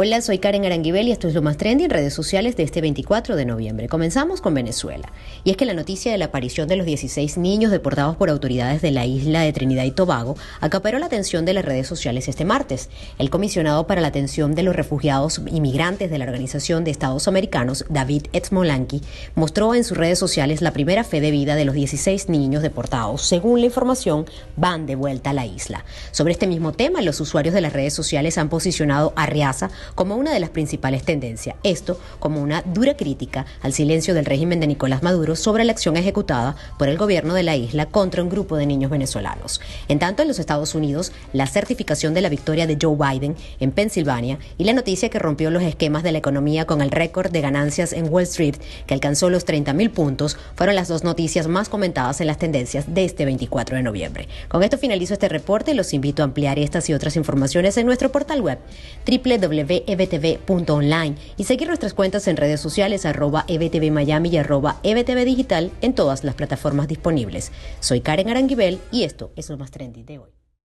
Hola, soy Karen Aranguibel y esto es lo más trendy en redes sociales de este 24 de noviembre. Comenzamos con Venezuela. Y es que la noticia de la aparición de los 16 niños deportados por autoridades de la isla de Trinidad y Tobago acaparó la atención de las redes sociales este martes. El comisionado para la atención de los refugiados inmigrantes de la Organización de Estados Americanos, David Etzmolanki, mostró en sus redes sociales la primera fe de vida de los 16 niños deportados. Según la información, van de vuelta a la isla. Sobre este mismo tema, los usuarios de las redes sociales han posicionado a Riaza como una de las principales tendencias. Esto como una dura crítica al silencio del régimen de Nicolás Maduro sobre la acción ejecutada por el gobierno de la isla contra un grupo de niños venezolanos. En tanto, en los Estados Unidos, la certificación de la victoria de Joe Biden en Pensilvania y la noticia que rompió los esquemas de la economía con el récord de ganancias en Wall Street, que alcanzó los 30 mil puntos, fueron las dos noticias más comentadas en las tendencias de este 24 de noviembre. Con esto finalizo este reporte los invito a ampliar estas y otras informaciones en nuestro portal web www ebtv.online y seguir nuestras cuentas en redes sociales arroba ebtv Miami y arroba ebtv digital en todas las plataformas disponibles. Soy Karen Aranguibel y esto es lo más trendy de hoy.